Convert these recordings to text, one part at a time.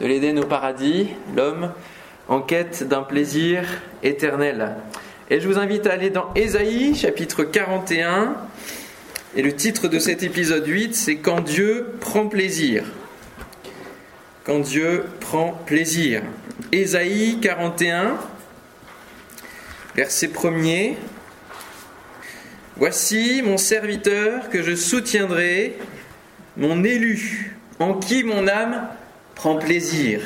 de l'Éden au paradis, l'homme en quête d'un plaisir éternel. Et je vous invite à aller dans Ésaïe chapitre 41. Et le titre de cet épisode 8, c'est Quand Dieu prend plaisir. Quand Dieu prend plaisir. Ésaïe 41, verset 1er. Voici mon serviteur que je soutiendrai, mon élu, en qui mon âme prend plaisir.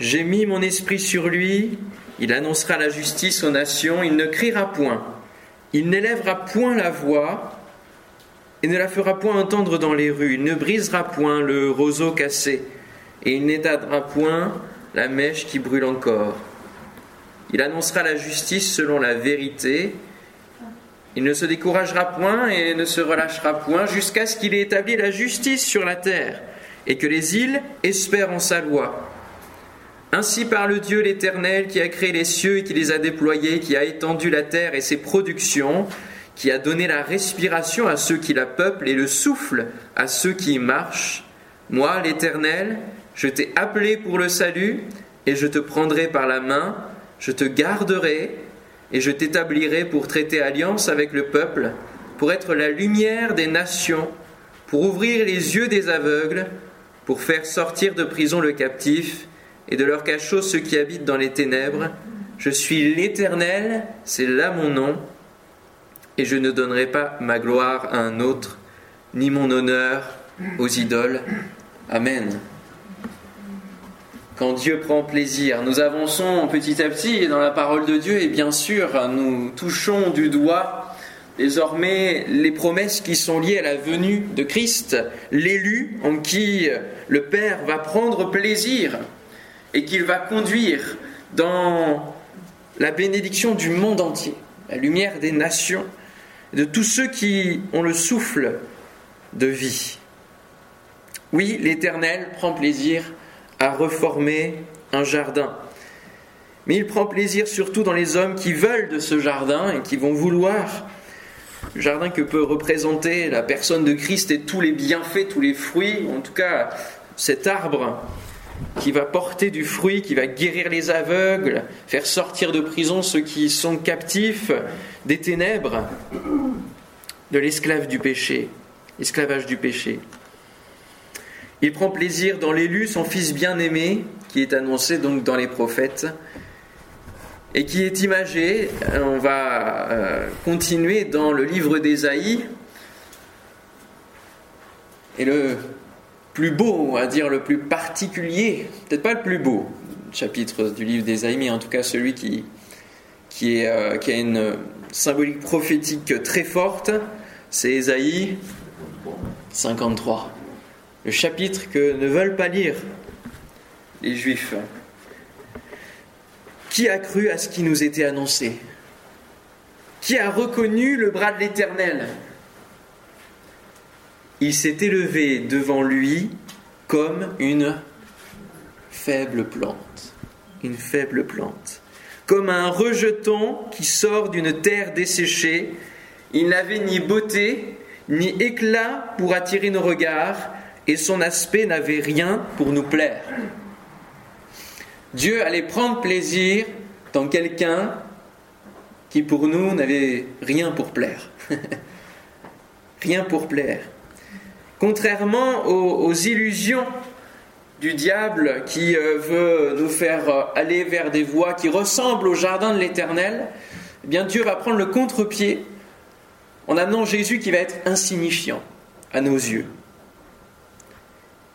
J'ai mis mon esprit sur lui, il annoncera la justice aux nations, il ne criera point, il n'élèvera point la voix et ne la fera point entendre dans les rues, il ne brisera point le roseau cassé et il n'éteindra point la mèche qui brûle encore. Il annoncera la justice selon la vérité, il ne se découragera point et ne se relâchera point jusqu'à ce qu'il ait établi la justice sur la terre et que les îles espèrent en sa loi. Ainsi parle Dieu l'Éternel qui a créé les cieux et qui les a déployés, qui a étendu la terre et ses productions, qui a donné la respiration à ceux qui la peuplent et le souffle à ceux qui y marchent. Moi, l'Éternel, je t'ai appelé pour le salut et je te prendrai par la main, je te garderai et je t'établirai pour traiter alliance avec le peuple, pour être la lumière des nations, pour ouvrir les yeux des aveugles, pour faire sortir de prison le captif et de leur cachot ceux qui habitent dans les ténèbres. Je suis l'Éternel, c'est là mon nom, et je ne donnerai pas ma gloire à un autre, ni mon honneur aux idoles. Amen. Quand Dieu prend plaisir, nous avançons petit à petit dans la parole de Dieu et bien sûr nous touchons du doigt désormais les promesses qui sont liées à la venue de Christ, l'élu en qui le Père va prendre plaisir et qu'il va conduire dans la bénédiction du monde entier, la lumière des nations, de tous ceux qui ont le souffle de vie. Oui, l'Éternel prend plaisir à reformer un jardin. Mais il prend plaisir surtout dans les hommes qui veulent de ce jardin et qui vont vouloir jardin que peut représenter la personne de Christ et tous les bienfaits, tous les fruits, en tout cas cet arbre qui va porter du fruit, qui va guérir les aveugles, faire sortir de prison ceux qui sont captifs des ténèbres, de l'esclave du péché, esclavage du péché. Il prend plaisir dans l'élu, son fils bien-aimé, qui est annoncé donc dans les prophètes, et qui est imagé, on va euh, continuer dans le livre d'Ésaïe, et le plus beau, à dire le plus particulier, peut-être pas le plus beau chapitre du livre d'Ésaïe, mais en tout cas celui qui, qui, euh, qui a une symbolique prophétique très forte, c'est Ésaïe 53 le chapitre que ne veulent pas lire les Juifs. Qui a cru à ce qui nous était annoncé? Qui a reconnu le bras de l'Éternel? Il s'est élevé devant lui comme une faible plante, une faible plante, comme un rejeton qui sort d'une terre desséchée. Il n'avait ni beauté ni éclat pour attirer nos regards, et son aspect n'avait rien pour nous plaire. Dieu allait prendre plaisir dans quelqu'un qui pour nous n'avait rien pour plaire. rien pour plaire. Contrairement aux, illusions du diable qui euh, veut nous faire euh, aller vers des voies qui ressemblent au jardin de l'Éternel, eh bien Dieu va prendre le contre-pied en amenant Jésus qui va être insignifiant à nos yeux.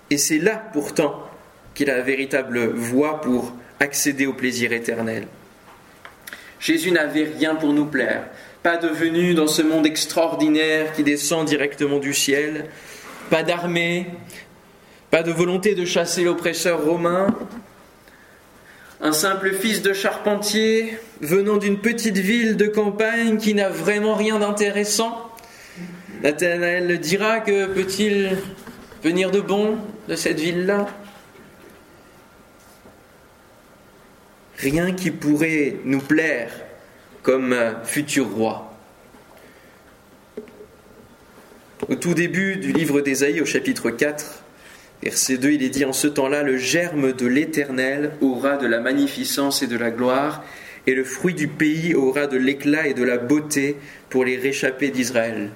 Et c'est là pourtant qu'il a la véritable voie pour accéder au plaisir éternel. Jésus n'avait rien pour nous plaire, pas de venue dans ce monde extraordinaire qui descend directement du ciel, pas d'armée, pas de volonté de chasser l'oppresseur romain, un simple fils de charpentier venant d'une petite ville de campagne qui n'a vraiment rien d'intéressant. Nathanaël dira que peut-il venir de bon de cette ville-là? Rien qui pourrait nous plaire comme futur roi. Au tout début du livre d'Ésaïe, au chapitre 4, Verset 2, il est dit en ce temps-là, le germe de l'Éternel aura de la magnificence et de la gloire, et le fruit du pays aura de l'éclat et de la beauté pour les réchappés d'Israël.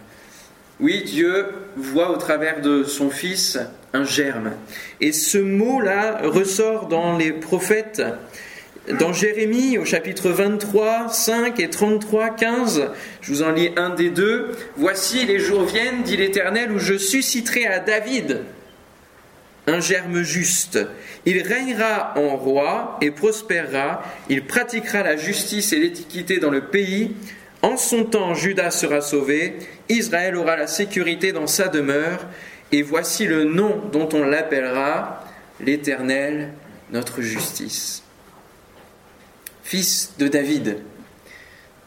Oui, Dieu voit au travers de son Fils un germe. Et ce mot-là ressort dans les prophètes. Dans Jérémie, au chapitre 23, 5 et 33, 15, je vous en lis un des deux. Voici les jours viennent, dit l'Éternel, où je susciterai à David un germe juste. Il régnera en roi et prospérera. Il pratiquera la justice et l'équité dans le pays. En son temps, Judas sera sauvé. Israël aura la sécurité dans sa demeure. Et voici le nom dont on l'appellera l'Éternel, notre justice. Fils de David.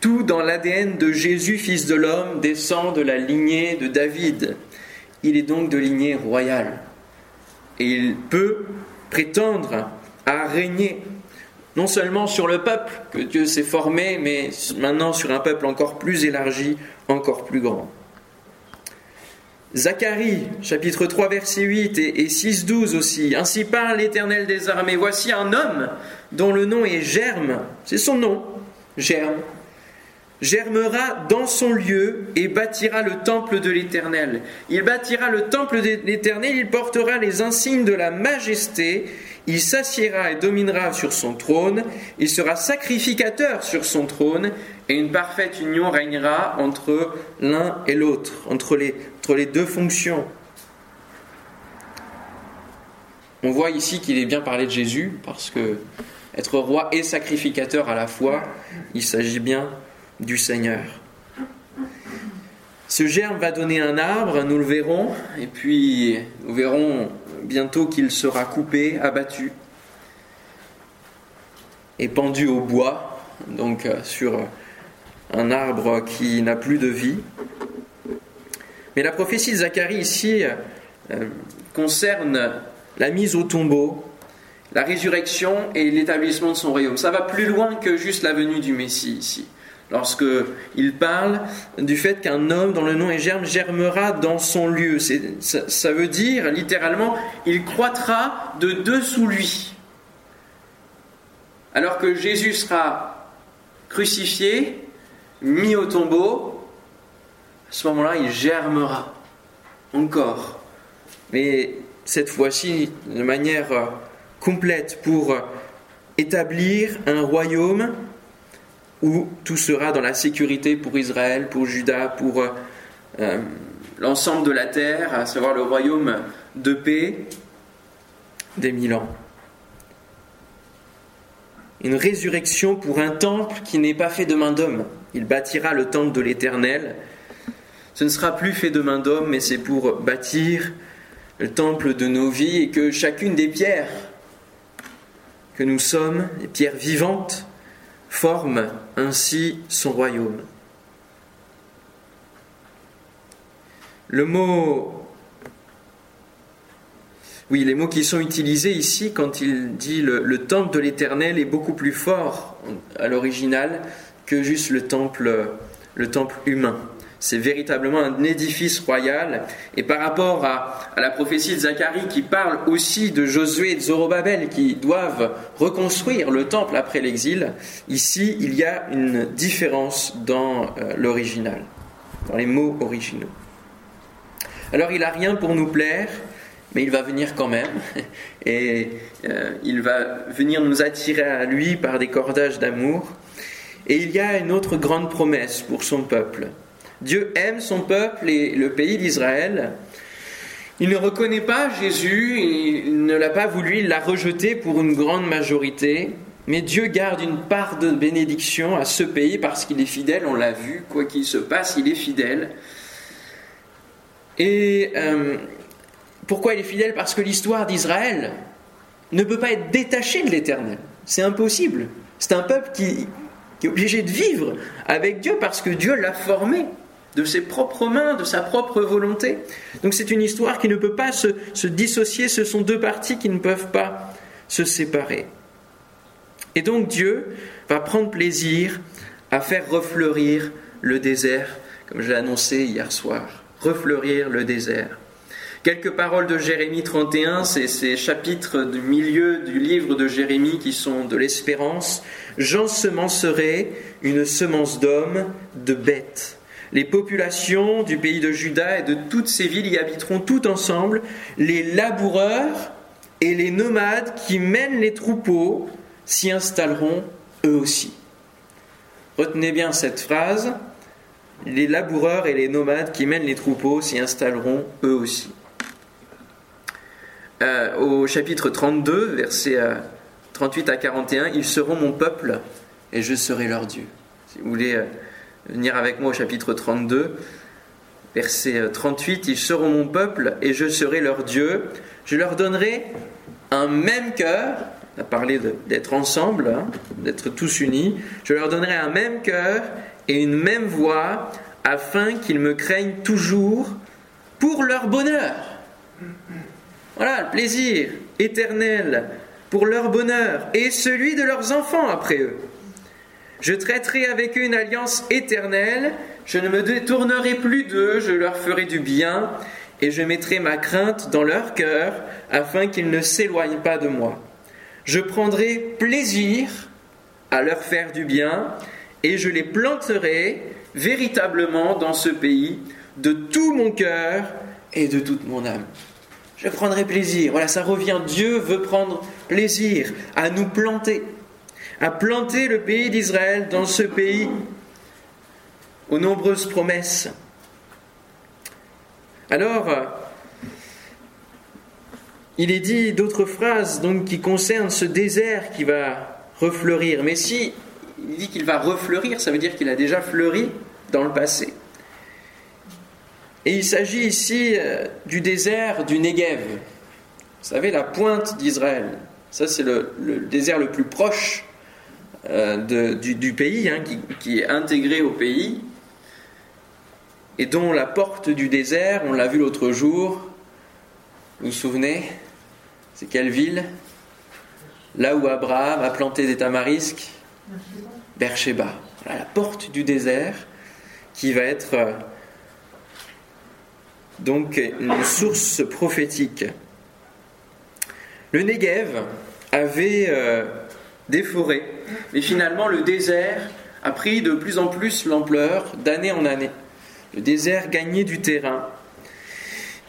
Tout dans l'ADN de Jésus, fils de l'homme, descend de la lignée de David. Il est donc de lignée royale et il peut prétendre à régner non seulement sur le peuple que Dieu s'est formé, mais maintenant sur un peuple encore plus élargi, encore plus grand. Zacharie, chapitre 3, verset 8 et 6, 12 aussi. Ainsi parle l'Éternel des armées. Voici un homme dont le nom est Germe. C'est son nom, Germe germera dans son lieu et bâtira le temple de l'Éternel. Il bâtira le temple de l'Éternel, il portera les insignes de la majesté, il s'assiera et dominera sur son trône, il sera sacrificateur sur son trône, et une parfaite union régnera entre l'un et l'autre, entre les, entre les deux fonctions. On voit ici qu'il est bien parlé de Jésus, parce que être roi et sacrificateur à la fois, il s'agit bien du Seigneur. Ce germe va donner un arbre, nous le verrons, et puis nous verrons bientôt qu'il sera coupé, abattu et pendu au bois, donc euh, sur un arbre qui n'a plus de vie. Mais la prophétie de Zacharie ici euh, concerne la mise au tombeau, la résurrection et l'établissement de son royaume. Ça va plus loin que juste la venue du Messie ici lorsque il parle du fait qu'un homme dont le nom est germe germera dans son lieu. Ça, ça, veut dire littéralement, il croîtra de dessous lui. Alors que Jésus sera crucifié, mis au tombeau, ce moment-là, il germera encore. Mais cette fois-ci, de manière complète, pour établir un royaume où tout sera dans la sécurité pour Israël, pour Juda, pour euh, euh, l'ensemble de la terre, à savoir le royaume de paix des mille ans. Une résurrection pour un temple qui n'est pas fait de main d'homme. Il bâtira le temple de l'Éternel. Ce ne sera plus fait de main d'homme, mais c'est pour bâtir le temple de nos vies et que chacune des pierres que nous sommes, les pierres vivantes, forme ainsi son royaume. Le mot, oui, les mots qui sont utilisés ici quand il dit le, temple de l'Éternel est beaucoup plus fort à l'original que juste le temple, le temple humain. C'est véritablement un édifice royal. Et par rapport à, la prophétie de Zacharie qui parle aussi de Josué et de Zorobabel qui doivent reconstruire le temple après l'exil, ici il y a une différence dans euh, l'original, dans les mots originaux. Alors il n'a rien pour nous plaire, mais il va venir quand même. Et euh, il va venir nous attirer à lui par des cordages d'amour. Et il y a une autre grande promesse pour son peuple. Dieu aime son peuple et le pays d'Israël. Il ne reconnaît pas Jésus, il ne l'a pas voulu, il l'a rejeté pour une grande majorité. Mais Dieu garde une part de bénédiction à ce pays parce qu'il est fidèle, on l'a vu, quoi qu'il se passe, il est fidèle. Et euh, pourquoi il est fidèle? Parce que l'histoire d'Israël ne peut pas être détachée de l'Éternel. C'est impossible. C'est un peuple qui, qui est obligé de vivre avec Dieu parce que Dieu l'a formé de ses propres mains, de sa propre volonté. Donc c'est une histoire qui ne peut pas se, dissocier, ce sont deux parties qui ne peuvent pas se séparer. Et donc Dieu va prendre plaisir à faire refleurir le désert, comme j'ai annoncé hier soir, refleurir le désert. Quelques paroles de Jérémie 31, c'est ces chapitres du milieu du livre de Jérémie qui sont de l'espérance. J'ensemencerai une semence d'hommes, de bêtes. Les populations du pays de Juda et de toutes ces villes y habiteront tout ensemble. Les laboureurs et les nomades qui mènent les troupeaux s'y installeront eux aussi. Retenez bien cette phrase. Les laboureurs et les nomades qui mènent les troupeaux s'y installeront eux aussi. Euh, au chapitre 32, versets 38 à 41, ils seront mon peuple et je serai leur Dieu. Si vous voulez euh, venir avec moi au chapitre 32, verset 38, ils seront mon peuple et je serai leur Dieu. Je leur donnerai un même cœur, on a parlé d'être ensemble, hein, d'être tous unis, je leur donnerai un même cœur et une même voix afin qu'ils me craignent toujours pour leur bonheur. Voilà, le plaisir éternel pour leur bonheur et celui de leurs enfants après eux. Je traiterai avec eux une alliance éternelle, je ne me détournerai plus d'eux, je leur ferai du bien, et je mettrai ma crainte dans leur cœur, afin qu'ils ne s'éloignent pas de moi. Je prendrai plaisir à leur faire du bien, et je les planterai véritablement dans ce pays de tout mon cœur et de toute mon âme. Je prendrai plaisir. Voilà, ça revient. Dieu veut prendre plaisir à nous planter à planter le pays d'Israël dans ce pays aux nombreuses promesses. Alors, il est dit d'autres phrases donc, qui concernent ce désert qui va refleurir. Mais si il dit qu'il va refleurir, ça veut dire qu'il a déjà fleuri dans le passé. Et il s'agit ici euh, du désert du Negev. Vous savez, la pointe d'Israël. Ça, c'est le, désert le plus proche euh, du, pays, hein, qui, est intégré au pays, et dont la porte du désert, on l'a vu l'autre jour, vous vous souvenez C'est quelle ville? Là où Abraham a planté des tamarisques Beersheba. la porte du désert qui va être euh, donc une source prophétique. Le Negev avait euh, des forêts. Mais finalement, le désert a pris de plus en plus l'ampleur d'année en année. Le désert gagnait du terrain.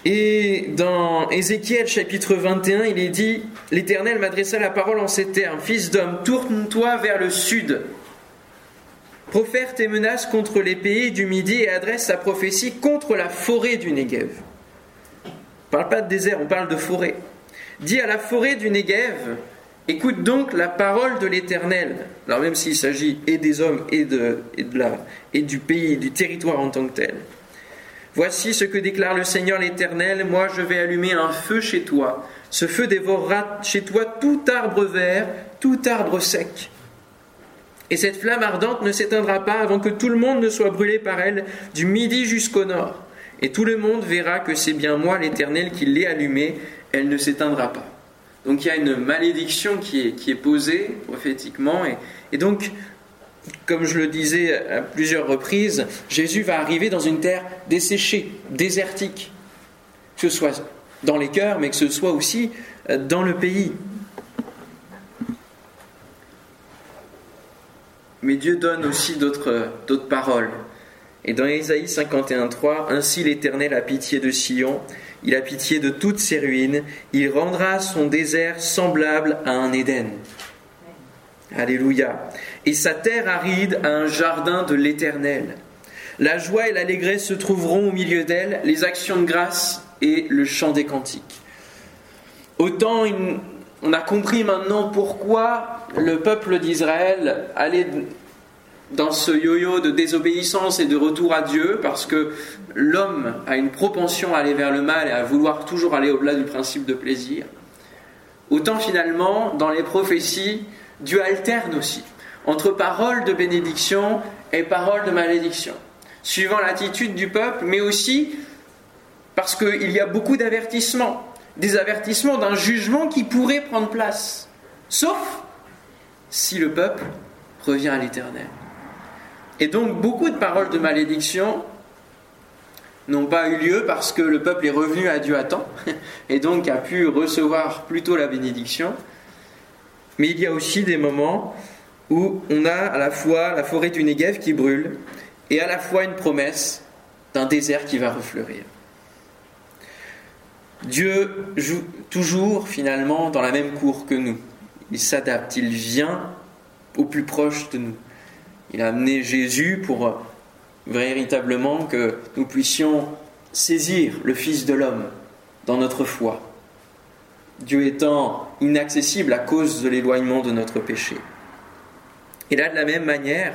Et dans Ézéchiel chapitre 21, il est dit, L'Éternel m'adressa la parole en ces termes, Fils d'homme, tourne-toi vers le sud, profère tes menaces contre les pays du Midi et adresse sa prophétie contre la forêt du Negev. On ne parle pas de désert, on parle de forêt. Dis à la forêt du Negev, Écoute donc la parole de l'Éternel. Alors même s'il s'agit et des hommes et, de, et, la, et du pays, du territoire en tant que tel. Voici ce que déclare le Seigneur l'Éternel. Moi je vais allumer un feu chez toi. Ce feu dévorera chez toi tout arbre vert, tout arbre sec. Et cette flamme ardente ne s'éteindra pas avant que tout le monde ne soit brûlé par elle, du midi jusqu'au nord. Et tout le monde verra que c'est bien moi l'Éternel qui l'ai allumée, elle ne s'éteindra pas. Donc il y a une malédiction qui est, posée prophétiquement. Et, et, donc, comme je le disais à plusieurs reprises, Jésus va arriver dans une terre desséchée, désertique. Que ce soit dans les cœurs, mais que ce soit aussi euh, dans le pays. Mais Dieu donne aussi d'autres paroles. Et dans Ésaïe 51.3, Ainsi l'Éternel a pitié de Sion il a pitié de toutes ses ruines, il rendra son désert semblable à un Éden. Alléluia. Et sa terre aride à un jardin de l'Éternel. La joie et l'allégresse se trouveront au milieu d'elle, les actions de grâce et le chant des cantiques. Autant on a compris maintenant pourquoi le peuple d'Israël allait dans ce yo-yo de désobéissance et de retour à Dieu, parce que l'homme a une propension à aller vers le mal et à vouloir toujours aller au-delà du principe de plaisir, autant finalement, dans les prophéties, Dieu alterne aussi entre paroles de bénédiction et paroles de malédiction, suivant l'attitude du peuple, mais aussi parce qu'il y a beaucoup d'avertissements, des avertissements d'un jugement qui pourrait prendre place, sauf si le peuple revient à l'Éternel. Et donc beaucoup de paroles de malédiction n'ont pas eu lieu parce que le peuple est revenu à Dieu à temps et donc a pu recevoir plutôt la bénédiction. Mais il y a aussi des moments où on a à la fois la forêt du Negev qui brûle et à la fois une promesse d'un désert qui va refleurir. Dieu joue toujours finalement dans la même cour que nous. Il s'adapte, il vient au plus proche de nous. Il a amené Jésus pour véritablement que nous puissions saisir le Fils de l'homme dans notre foi, Dieu étant inaccessible à cause de l'éloignement de notre péché. Et là, de la même manière,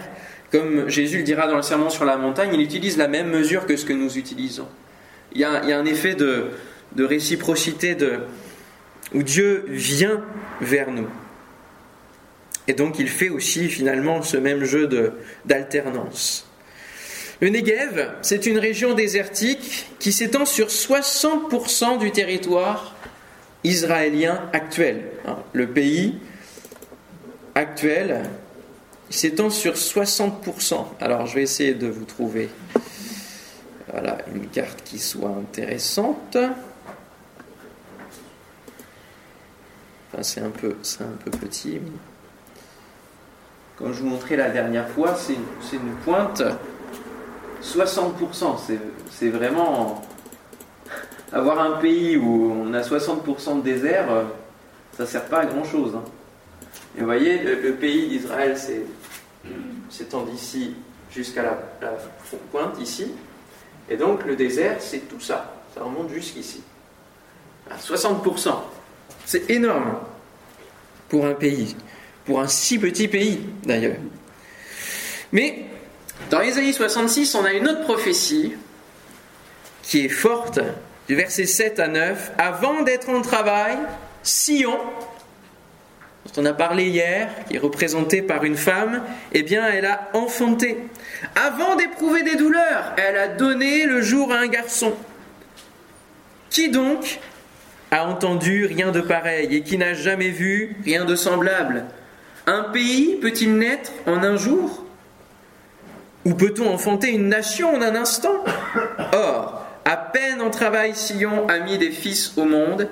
comme Jésus le dira dans le Sermon sur la montagne, il utilise la même mesure que ce que nous utilisons. Il y a, un effet de, réciprocité où Dieu vient vers nous. Et donc il fait aussi finalement ce même jeu d'alternance. Le Negev, c'est une région désertique qui s'étend sur 60% du territoire israélien actuel. Hein, le pays actuel s'étend sur 60%. Alors je vais essayer de vous trouver voilà, une carte qui soit intéressante. C'est un peu petit. Comme je vous montrais la dernière fois, c'est une pointe 60%, c'est vraiment. Avoir un pays où on a 60% de désert, ça ne sert pas à grand chose. Hein. Et vous voyez, le, pays d'Israël s'étend d'ici jusqu'à la, pointe, ici. Et donc le désert, c'est tout ça. Ça remonte jusqu'ici. 60%. C'est énorme pour un pays. Pour un si petit pays, d'ailleurs. Mais dans Ésaïe 66, on a une autre prophétie qui est forte, du verset 7 à 9. Avant d'être en travail, Sion, dont on a parlé hier, qui est représentée par une femme, eh bien, elle a enfanté. Avant d'éprouver des douleurs, elle a donné le jour à un garçon. Qui donc a entendu rien de pareil et qui n'a jamais vu rien de semblable Un pays peut-il naître en un jour? Ou peut-on enfanter une nation en un instant? Or, à peine en travail Sion a mis des fils au monde.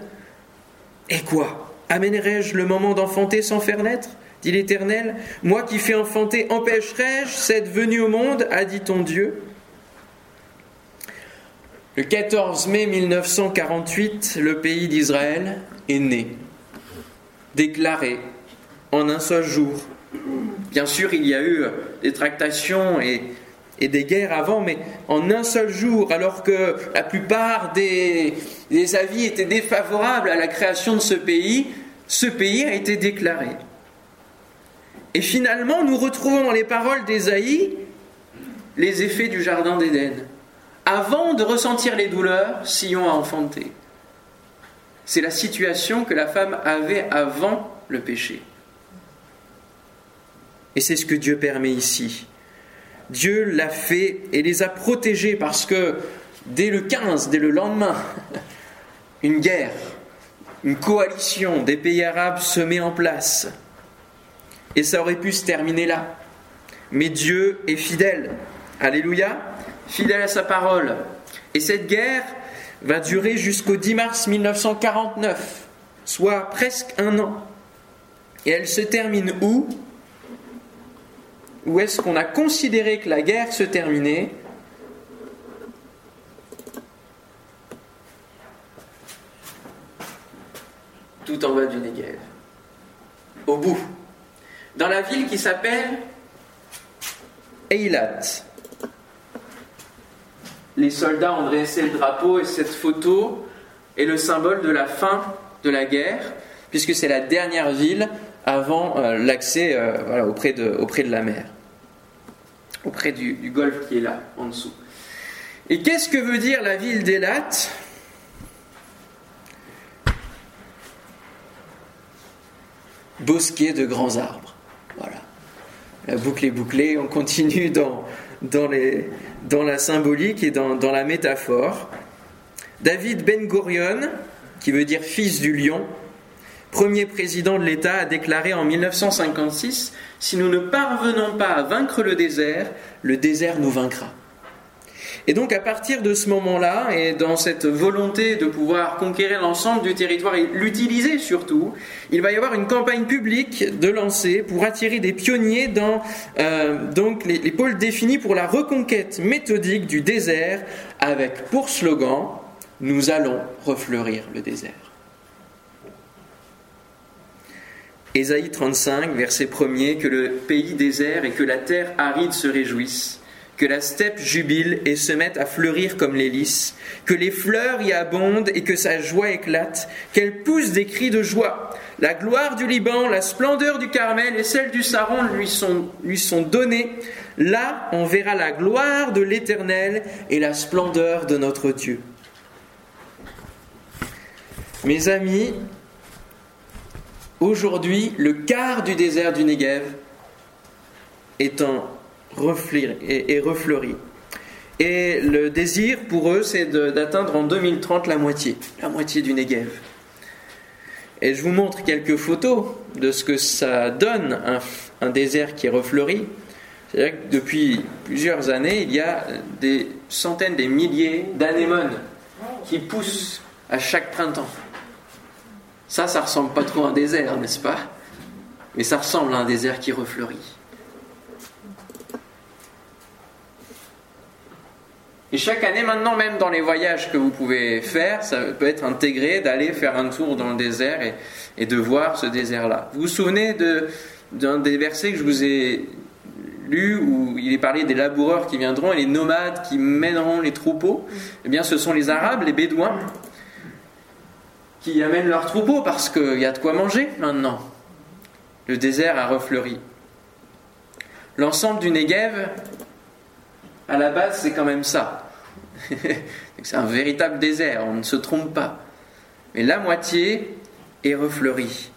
Et quoi? Amènerai-je le moment d'enfanter sans faire naître? dit l'Éternel. Moi qui fais enfanter, empêcherai-je cette venue au monde? a dit ton Dieu. Le 14 mai 1948, le pays d'Israël est né, déclaré en un seul jour Bien sûr, il y a eu des tractations et, des guerres avant, mais en un seul jour, alors que la plupart des, avis étaient défavorables à la création de ce pays, ce pays a été déclaré. Et finalement, nous retrouvons dans les paroles d'Ésaïe les effets du Jardin d'Éden. Avant de ressentir les douleurs, Sion a enfanté. C'est la situation que la femme avait avant le péché. Et c'est ce que Dieu permet ici. Dieu l'a fait et les a protégés parce que dès le 15, dès le lendemain, une guerre, une coalition des pays arabes se met en place. Et ça aurait pu se terminer là. Mais Dieu est fidèle. Alléluia. Fidèle à sa parole. Et cette guerre va durer jusqu'au 10 mars 1949, soit presque un an. Et elle se termine où? Ou est-ce qu'on a considéré que la guerre se terminait tout en bas du Negev, au bout, dans la ville qui s'appelle Eilat. Les soldats ont dressé le drapeau et cette photo est le symbole de la fin de la guerre, puisque c'est la dernière ville avant euh, l'accès euh, auprès, de, auprès de la mer auprès du, golfe qui est là, en dessous. Et qu'est-ce que veut dire la ville d'Elat? Bosquet de grands arbres. Voilà. La boucle est bouclée, on continue dans, la symbolique et dans, dans la métaphore. David Ben Gurion, qui veut dire fils du lion, premier président de l'État, a déclaré en 1956 Si nous ne parvenons pas à vaincre le désert, le désert nous vaincra. Et donc à partir de ce moment-là, et dans cette volonté de pouvoir conquérir l'ensemble du territoire et l'utiliser surtout, il va y avoir une campagne publique de lancer pour attirer des pionniers dans euh, les pôles définis pour la reconquête méthodique du désert, avec pour slogan Nous allons refleurir le désert. Ésaïe 35, verset 1er, que le pays désert et que la terre aride se réjouissent que la steppe jubile et se mette à fleurir comme les que les fleurs y abondent et que sa joie éclate, qu'elle pousse des cris de joie. La gloire du Liban, la splendeur du Carmel et celle du Saron lui sont, lui sont données. Là, on verra la gloire de l'Éternel et la splendeur de notre Dieu. Mes amis, aujourd'hui, le quart du désert du Negev est et, refleuri. Et le désir pour eux, c'est d'atteindre en 2030 la moitié, la moitié du Negev. Et je vous montre quelques photos de ce que ça donne un, désert qui est refleuri. C'est-à-dire que depuis plusieurs années, il y a des centaines, des milliers d'anémones qui poussent à chaque printemps. Ça, ça ressemble pas trop à un désert, n'est-ce pas? Mais ça ressemble à un désert qui refleurit. Et chaque année, maintenant, même dans les voyages que vous pouvez faire, ça peut être intégré d'aller faire un tour dans le désert et, de voir ce désert-là. Vous vous souvenez d'un des versets que je vous ai lu où il est parlé des laboureurs qui viendront et les nomades qui mèneront les troupeaux? Eh bien, ce sont les Arabes, les Bédouins, qui amènent leurs troupeaux parce qu'il y a de quoi manger maintenant. Le désert a refleuri. L'ensemble du Negev à la base, c'est quand même ça. c'est un véritable désert, on ne se trompe pas. Mais la moitié est refleurie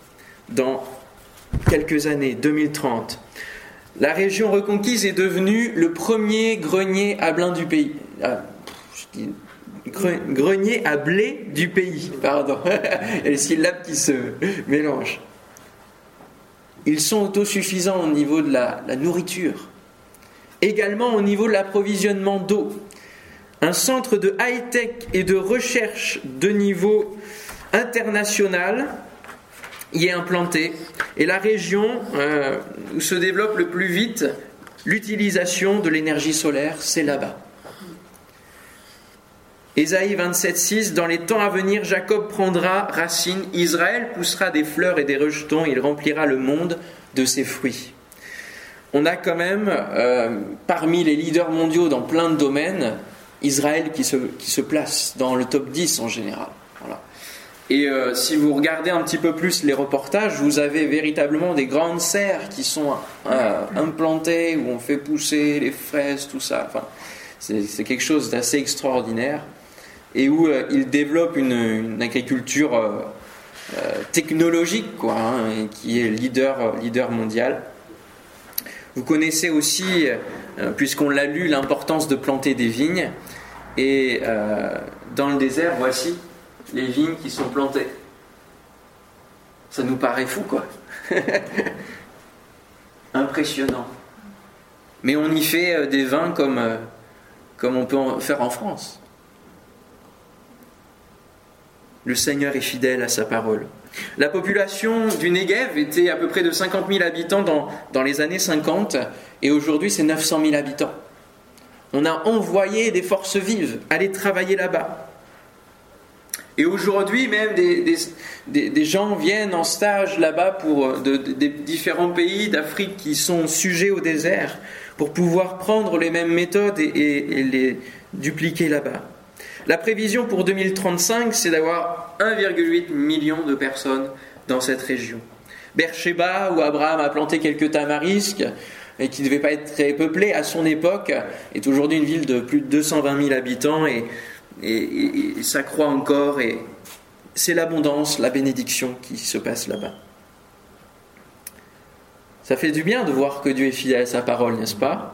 dans quelques années, 2030. La région reconquise est devenue le premier grenier à blin du pays. Grenier à blé du pays, pardon. Il y qui se mélangent. Ils sont autosuffisants au niveau de la nourriture également au niveau de l'approvisionnement d'eau. Un centre de high-tech et de recherche de niveau international y est implanté et la région euh, où se développe le plus vite l'utilisation de l'énergie solaire, c'est là-bas. Ésaïe 27.6 Dans les temps à venir, Jacob prendra racine, Israël poussera des fleurs et des rejetons, il remplira le monde de ses fruits on a quand même, euh, parmi les leaders mondiaux dans plein de domaines, Israël qui se, qui se place dans le top 10 en général. Et euh, si vous regardez un petit peu plus les reportages, vous avez véritablement des grandes serres qui sont euh, implantées, où on fait pousser les fraises, tout ça. Enfin, c'est quelque chose d'assez extraordinaire. Et où ils développent une, agriculture technologique, quoi, hein, qui est leader, leader mondial. Vous connaissez aussi, euh, puisqu'on l'a lu, l'importance de planter des vignes. Et euh, dans le désert, voici les vignes qui sont plantées. Ça nous paraît fou, quoi. Impressionnant. Mais on y fait euh, des vins comme, comme on peut en faire en France. Le Seigneur est fidèle à sa parole. La population du Negev était à peu près de 50 000 habitants dans, les années 50 et aujourd'hui c'est 900 000 habitants. On a envoyé des forces vives aller travailler là-bas. Et aujourd'hui même des, gens viennent en stage là-bas pour euh, des différents pays d'Afrique qui sont sujets au désert pour pouvoir prendre les mêmes méthodes et les dupliquer là-bas. La prévision pour 2035, c'est d'avoir 1,8 million de personnes dans cette région. Beersheba, où Abraham a planté quelques tamarisques, et qui ne devait pas être très peuplé à son époque, est aujourd'hui une ville de plus de 220 000 habitants, et, ça croît encore, et c'est l'abondance, la bénédiction qui se passe là-bas. Ça fait du bien de voir que Dieu est fidèle à sa parole, n'est-ce pas?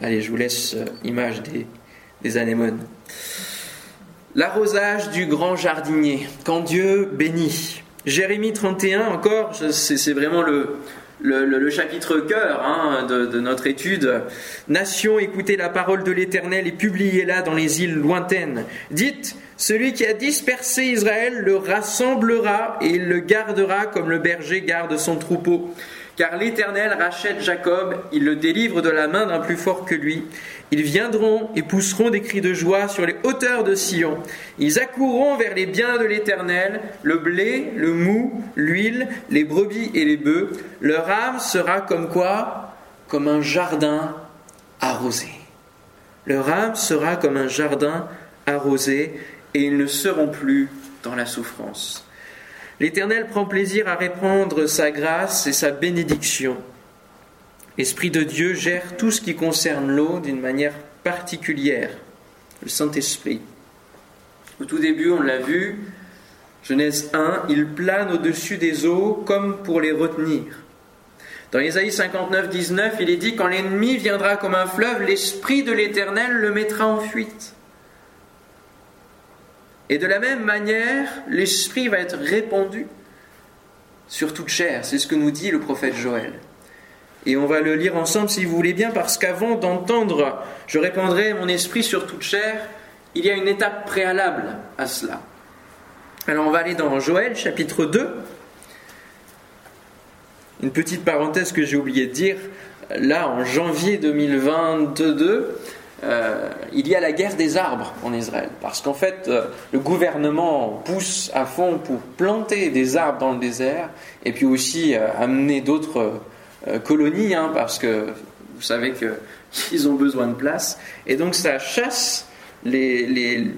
Allez, je vous laisse euh, image des, des anémones. L'arrosage du grand jardinier, quand Dieu bénit. Jérémie 31, encore, c'est vraiment le, le, chapitre cœur hein, de, notre étude. Nation, écoutez la parole de l'Éternel et publiez-la dans les îles lointaines. Dites, celui qui a dispersé Israël le rassemblera et il le gardera comme le berger garde son troupeau. Car l'Éternel rachète Jacob, il le délivre de la main d'un plus fort que lui. Ils viendront et pousseront des cris de joie sur les hauteurs de Sion. Ils accourront vers les biens de l'Éternel, le blé, le mou, l'huile, les brebis et les bœufs. Leur âme sera comme quoi? Comme un jardin arrosé. Leur âme sera comme un jardin arrosé et ils ne seront plus dans la souffrance. L'Éternel prend plaisir à répandre sa grâce et sa bénédiction. L'Esprit de Dieu gère tout ce qui concerne l'eau d'une manière particulière, le Saint-Esprit. Au tout début, on l'a vu, Genèse 1, il plane au-dessus des eaux comme pour les retenir. Dans Ésaïe 59, 19, il est dit Quand l'ennemi viendra comme un fleuve, l'Esprit de l'Éternel le mettra en fuite. Et de la même manière, l'Esprit va être répandu sur toute chair. C'est ce que nous dit le prophète Joël. Et on va le lire ensemble si vous voulez bien, parce qu'avant d'entendre Je répandrai mon esprit sur toute chair, il y a une étape préalable à cela. Alors on va aller dans Joël chapitre 2. Une petite parenthèse que j'ai oublié de dire, là en janvier 2022, euh, il y a la guerre des arbres en Israël. Parce qu'en fait, euh, le gouvernement pousse à fond pour planter des arbres dans le désert et puis aussi euh, amener d'autres colonies, hein, parce que vous savez qu'ils ont besoin de place. Et donc ça chasse les, les,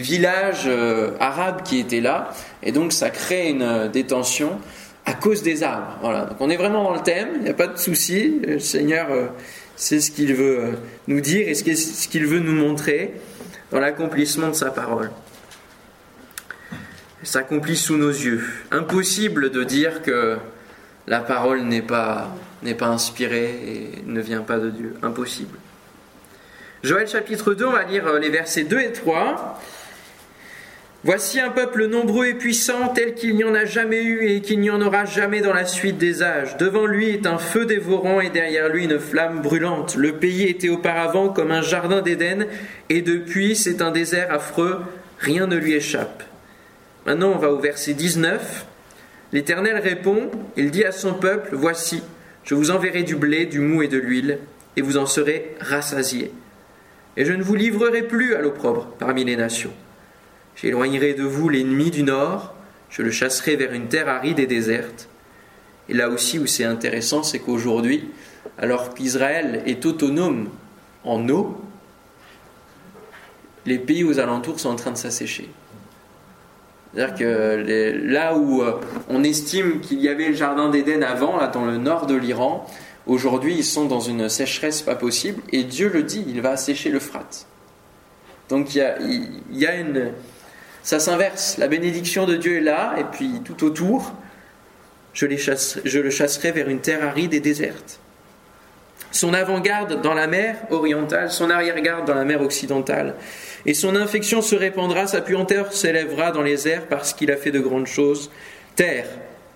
villages arabes qui étaient là. Et donc ça crée une détention à cause des arbres. Voilà. Donc on est vraiment dans le thème, il n'y a pas de souci. Le Seigneur c'est ce qu'il veut euh, nous dire et ce qu'il veut nous montrer dans l'accomplissement de sa parole. S'accomplit sous nos yeux. Impossible de dire que la parole n'est pas, n'est pas inspirée et ne vient pas de Dieu. Impossible. Joël chapitre 2, on va lire les versets 2 et 3. Voici un peuple nombreux et puissant tel qu'il n'y en a jamais eu et qu'il n'y en aura jamais dans la suite des âges. Devant lui est un feu dévorant et derrière lui une flamme brûlante. Le pays était auparavant comme un jardin d'Éden et depuis c'est un désert affreux, rien ne lui échappe. Maintenant on va au verset 19. L'Éternel répond, il dit à son peuple, Voici, je vous enverrai du blé, du mou et de l'huile, et vous en serez rassasiés. Et je ne vous livrerai plus à l'opprobre parmi les nations. J'éloignerai de vous l'ennemi du nord, je le chasserai vers une terre aride et déserte. Et là aussi où c'est intéressant, c'est qu'aujourd'hui, alors qu'Israël est autonome en eau, les pays aux alentours sont en train de s'assécher. C'est-à-dire que là où euh, on estime qu'il y avait le jardin d'Éden avant, là dans le nord de l'Iran, aujourd'hui ils sont dans une sécheresse pas possible, et Dieu le dit, il va assécher le Frat. Donc il y a, une, ça s'inverse. La bénédiction de Dieu est là, et puis tout autour, je, je le chasserai vers une terre aride et déserte. Son avant-garde dans la mer orientale, son arrière-garde dans la mer occidentale. Et son infection se répandra, sa puanteur s'élèvera dans les airs parce qu'il a fait de grandes choses. Terre,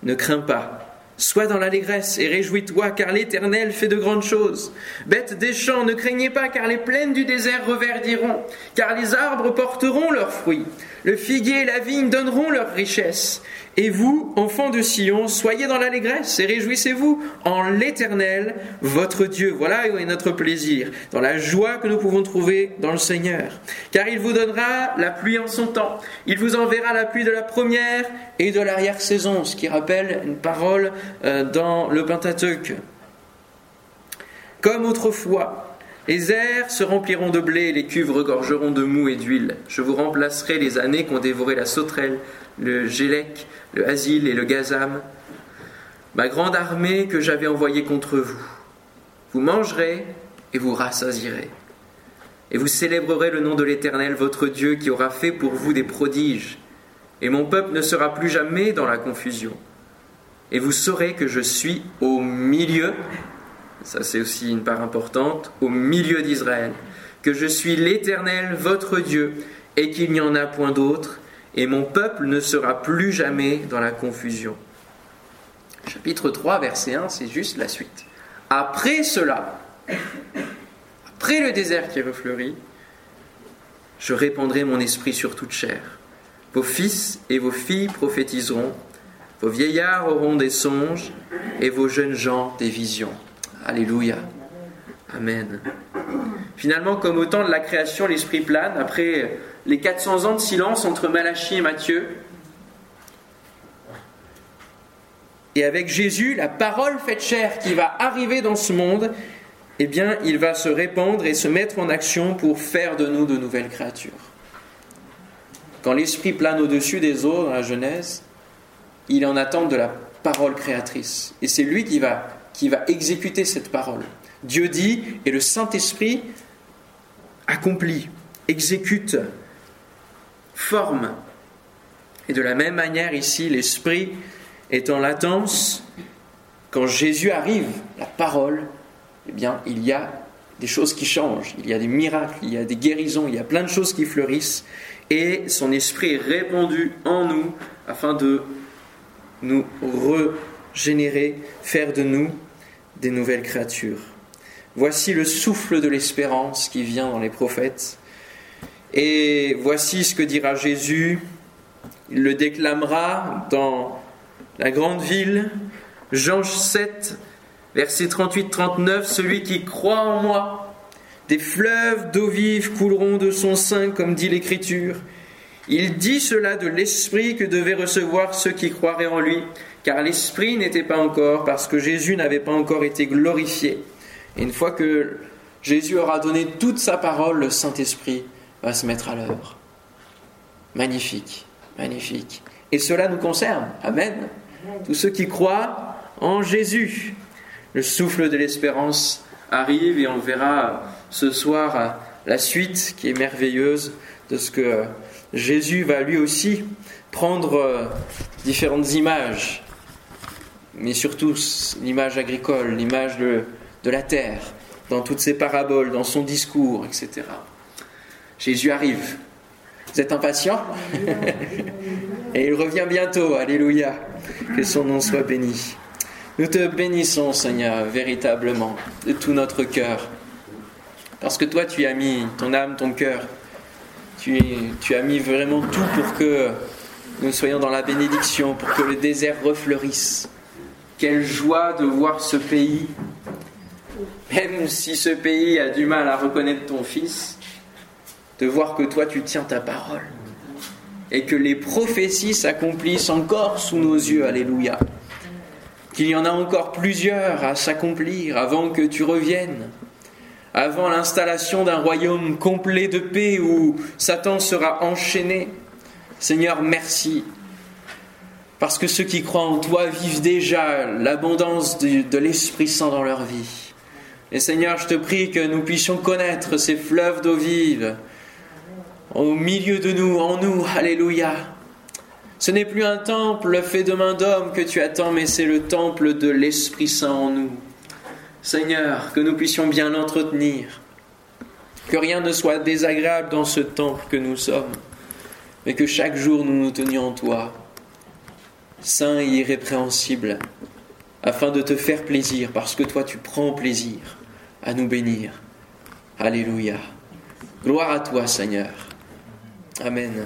ne crains pas, Sois dans l'allégresse et réjouis-toi, car l'Éternel fait de grandes choses. Bêtes des champs, ne craignez pas, car les plaines du désert reverdiront, car les arbres porteront leurs fruits. Le figuier et la vigne donneront leur richesse. Et vous, enfants de Sion, soyez dans l'allégresse et réjouissez-vous en l'Éternel, votre Dieu. Voilà où est notre plaisir, dans la joie que nous pouvons trouver dans le Seigneur. Car il vous donnera la pluie en son temps. Il vous enverra la pluie de la première et de l'arrière-saison, ce qui rappelle une parole dans le Pentateuque. Comme autrefois, les airs se rempliront de blé, les cuves regorgeront de mou et d'huile. Je vous remplacerai les années qu'ont dévoré la sauterelle, le gélec, le Asile et le Gazam, ma grande armée que j'avais envoyée contre vous. Vous mangerez et vous rassasirez. Et vous célébrerez le nom de l'Éternel, votre Dieu, qui aura fait pour vous des prodiges. Et mon peuple ne sera plus jamais dans la confusion. Et vous saurez que je suis au milieu, ça c'est aussi une part importante, au milieu d'Israël, que je suis l'Éternel, votre Dieu, et qu'il n'y en a point d'autre, et mon peuple ne sera plus jamais dans la confusion. Chapitre 3, verset 1, c'est juste la suite. Après cela, après le désert qui refleurit, je répandrai mon esprit sur toute chair. Vos fils et vos filles prophétiseront, vos vieillards auront des songes, et vos jeunes gens des visions. Alléluia. Amen. Finalement, comme au temps de la création, l'esprit plane, après les 400 ans de silence entre Malachie et Matthieu. Et avec Jésus, la parole faite chair qui va arriver dans ce monde, eh bien, il va se répandre et se mettre en action pour faire de nous de nouvelles créatures. Quand l'Esprit plane au-dessus des eaux dans la Genèse, il en attend de la parole créatrice. Et c'est lui qui va, qui va exécuter cette parole. Dieu dit, et le Saint-Esprit accomplit, exécute, forme. Et de la même manière, ici, l'Esprit est en latence. Quand Jésus arrive, la parole, eh bien, il y a des choses qui changent, il y a des miracles, il y a des guérisons, il y a plein de choses qui fleurissent. Et son Esprit est répandu en nous afin de nous régénérer, faire de nous des nouvelles créatures. Voici le souffle de l'espérance qui vient dans les prophètes. Et voici ce que dira Jésus. Il le déclamera dans la grande ville. Jean 7, verset 38-39, Celui qui croit en moi, des fleuves d'eau vive couleront de son sein, comme dit l'Écriture. Il dit cela de l'Esprit que devaient recevoir ceux qui croiraient en lui, car l'Esprit n'était pas encore, parce que Jésus n'avait pas encore été glorifié. Et une fois que Jésus aura donné toute sa parole, le Saint-Esprit va se mettre à l'œuvre. Magnifique, magnifique. Et cela nous concerne. Amen. Tous ceux qui croient en Jésus. Le souffle de l'espérance arrive et on verra ce soir la suite qui est merveilleuse de ce que Jésus va lui aussi prendre différentes images, mais surtout l'image agricole, l'image de de la terre, dans toutes ses paraboles, dans son discours, etc. Jésus arrive. Vous êtes impatient Et il revient bientôt. Alléluia. Que son nom soit béni. Nous te bénissons, Seigneur, véritablement, de tout notre cœur. Parce que toi, tu as mis ton âme, ton cœur. Tu, as mis vraiment tout pour que nous soyons dans la bénédiction, pour que le désert refleurisse. Quelle joie de voir ce pays même si ce pays a du mal à reconnaître ton Fils, de voir que toi tu tiens ta parole et que les prophéties s'accomplissent encore sous nos yeux, alléluia. Qu'il y en a encore plusieurs à s'accomplir avant que tu reviennes, avant l'installation d'un royaume complet de paix où Satan sera enchaîné. Seigneur, merci. Parce que ceux qui croient en toi vivent déjà l'abondance de, l'Esprit Saint dans leur vie. Et Seigneur, je te prie que nous puissions connaître ces fleuves d'eau vive au milieu de nous, en nous. Alléluia. Ce n'est plus un temple fait de main d'homme que tu attends, mais c'est le temple de l'Esprit Saint en nous. Seigneur, que nous puissions bien l'entretenir, que rien ne soit désagréable dans ce temple que nous sommes, mais que chaque jour nous nous tenions en toi, saint et irrépréhensible, afin de te faire plaisir, parce que toi tu prends plaisir à nous bénir. Alléluia. Gloire à toi Seigneur. Amen.